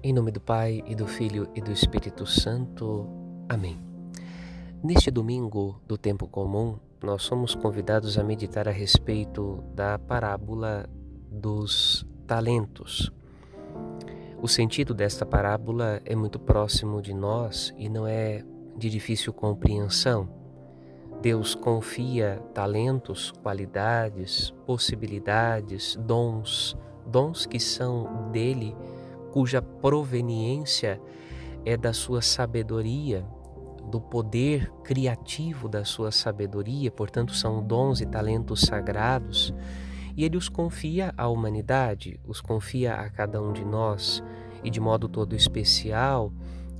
Em nome do Pai e do Filho e do Espírito Santo. Amém. Neste domingo do tempo comum, nós somos convidados a meditar a respeito da parábola dos talentos. O sentido desta parábola é muito próximo de nós e não é de difícil compreensão. Deus confia talentos, qualidades, possibilidades, dons, dons que são dele cuja proveniência é da sua sabedoria, do poder criativo da sua sabedoria, portanto, são dons e talentos sagrados, e ele os confia à humanidade, os confia a cada um de nós, e de modo todo especial,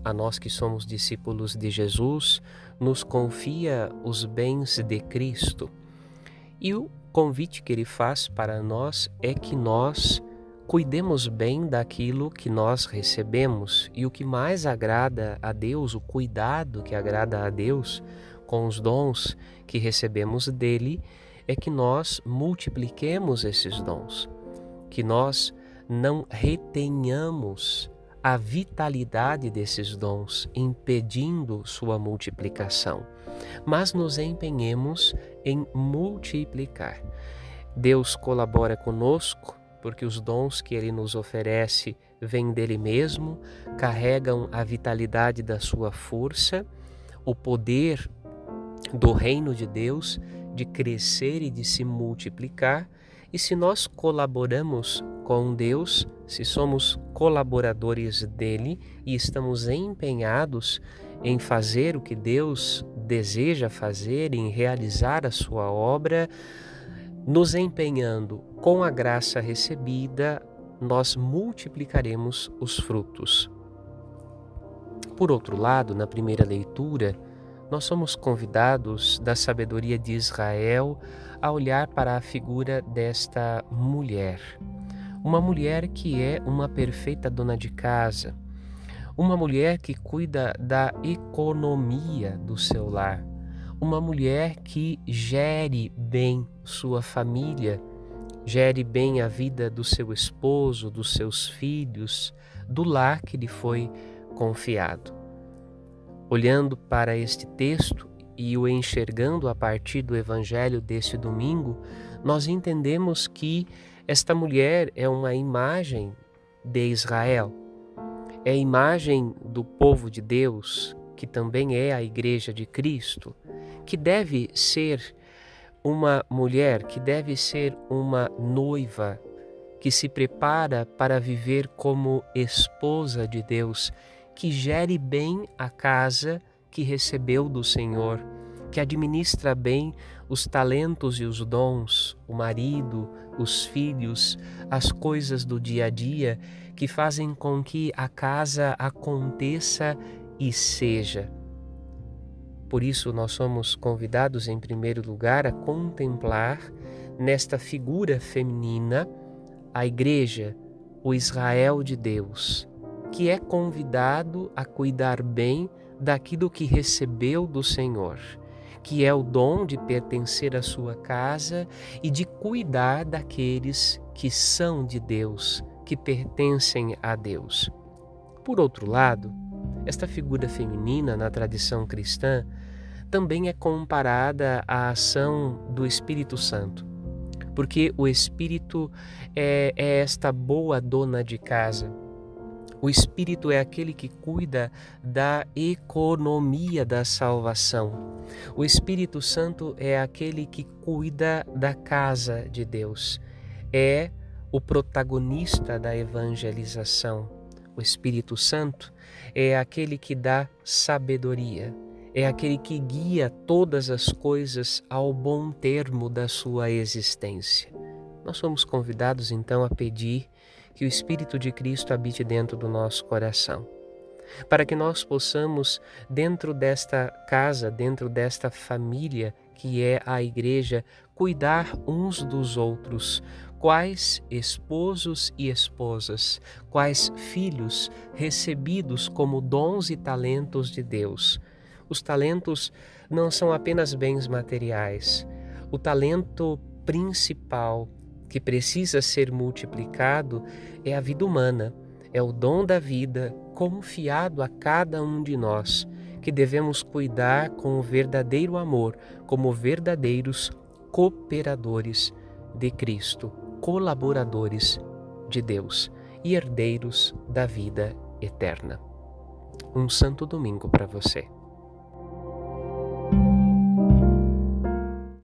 a nós que somos discípulos de Jesus, nos confia os bens de Cristo. E o convite que ele faz para nós é que nós cuidemos bem daquilo que nós recebemos e o que mais agrada a Deus, o cuidado que agrada a Deus com os dons que recebemos dele, é que nós multipliquemos esses dons, que nós não retenhamos a vitalidade desses dons, impedindo sua multiplicação, mas nos empenhemos em multiplicar. Deus colabora conosco porque os dons que ele nos oferece vêm dele mesmo, carregam a vitalidade da sua força, o poder do reino de Deus de crescer e de se multiplicar. E se nós colaboramos com Deus, se somos colaboradores dele e estamos empenhados em fazer o que Deus deseja fazer, em realizar a sua obra, nos empenhando com a graça recebida, nós multiplicaremos os frutos. Por outro lado, na primeira leitura, nós somos convidados da sabedoria de Israel a olhar para a figura desta mulher. Uma mulher que é uma perfeita dona de casa, uma mulher que cuida da economia do seu lar, uma mulher que gere bem sua família, gere bem a vida do seu esposo, dos seus filhos, do lar que lhe foi confiado. Olhando para este texto e o enxergando a partir do evangelho deste domingo, nós entendemos que esta mulher é uma imagem de Israel, é a imagem do povo de Deus, que também é a igreja de Cristo que deve ser uma mulher, que deve ser uma noiva que se prepara para viver como esposa de Deus, que gere bem a casa que recebeu do Senhor, que administra bem os talentos e os dons, o marido, os filhos, as coisas do dia a dia que fazem com que a casa aconteça e seja. Por isso, nós somos convidados, em primeiro lugar, a contemplar nesta figura feminina a Igreja, o Israel de Deus, que é convidado a cuidar bem daquilo que recebeu do Senhor, que é o dom de pertencer à sua casa e de cuidar daqueles que são de Deus, que pertencem a Deus. Por outro lado, esta figura feminina na tradição cristã também é comparada à ação do Espírito Santo, porque o Espírito é, é esta boa dona de casa. O Espírito é aquele que cuida da economia da salvação. O Espírito Santo é aquele que cuida da casa de Deus. É o protagonista da evangelização. O Espírito Santo é aquele que dá sabedoria, é aquele que guia todas as coisas ao bom termo da sua existência. Nós somos convidados então a pedir que o Espírito de Cristo habite dentro do nosso coração, para que nós possamos, dentro desta casa, dentro desta família que é a Igreja, cuidar uns dos outros, quais esposos e esposas, quais filhos recebidos como dons e talentos de Deus. Os talentos não são apenas bens materiais. O talento principal que precisa ser multiplicado é a vida humana, é o dom da vida confiado a cada um de nós, que devemos cuidar com o verdadeiro amor, como verdadeiros cooperadores de Cristo, colaboradores de Deus e herdeiros da vida eterna. Um santo domingo para você.